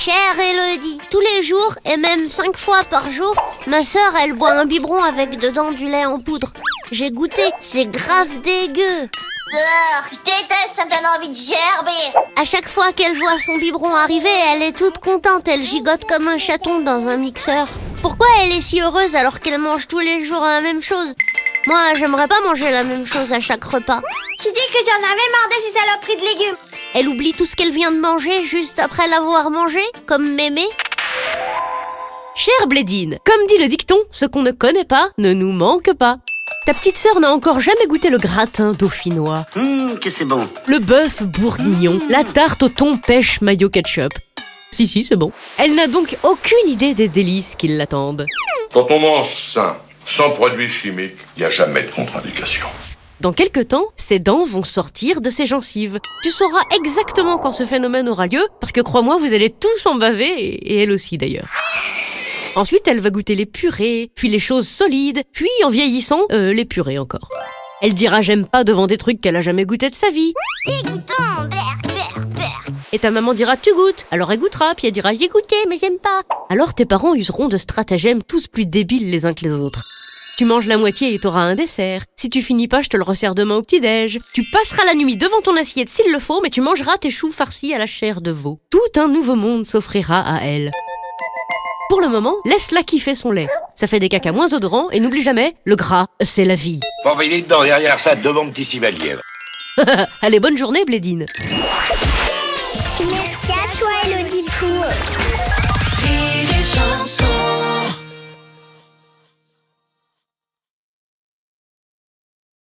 Chère Elodie, tous les jours et même cinq fois par jour, ma sœur elle boit un biberon avec dedans du lait en poudre. J'ai goûté, c'est grave dégueu. je déteste, ça me donne envie de gerber. À chaque fois qu'elle voit son biberon arriver, elle est toute contente, elle gigote comme un chaton dans un mixeur. Pourquoi elle est si heureuse alors qu'elle mange tous les jours la même chose? Moi, j'aimerais pas manger la même chose à chaque repas. Tu dis que j'en avais marre de ces saloperies de légumes. Elle oublie tout ce qu'elle vient de manger juste après l'avoir mangé, comme mémé. Chère Blédine, comme dit le dicton, ce qu'on ne connaît pas ne nous manque pas. Ta petite sœur n'a encore jamais goûté le gratin dauphinois, Hum, que c'est bon. le bœuf bourguignon, la tarte au thon pêche mayo ketchup. Si, si, c'est bon. Elle n'a donc aucune idée des délices qui l'attendent. Quand on mange sain, sans produits chimiques, il n'y a jamais de contre-indication. Dans quelques temps, ses dents vont sortir de ses gencives. Tu sauras exactement quand ce phénomène aura lieu, parce que crois-moi, vous allez tous en baver, et elle aussi d'ailleurs. Ensuite, elle va goûter les purées, puis les choses solides, puis en vieillissant, euh, les purées encore. Elle dira j'aime pas devant des trucs qu'elle a jamais goûté de sa vie. Dégoûtant, berk, berk, berk. Et ta maman dira tu goûtes, alors elle goûtera, puis elle dira j'ai goûté mais j'aime pas. Alors tes parents useront de stratagèmes tous plus débiles les uns que les autres. Tu manges la moitié et t'auras un dessert. Si tu finis pas, je te le resserre demain au petit-déj. Tu passeras la nuit devant ton assiette s'il le faut, mais tu mangeras tes choux farcis à la chair de veau. Tout un nouveau monde s'offrira à elle. Pour le moment, laisse-la kiffer son lait. Ça fait des caca moins odorants et n'oublie jamais, le gras, c'est la vie. Bon, ben, il est dedans, derrière ça, deux bons petits civaliers. Allez, bonne journée, Blédine. Merci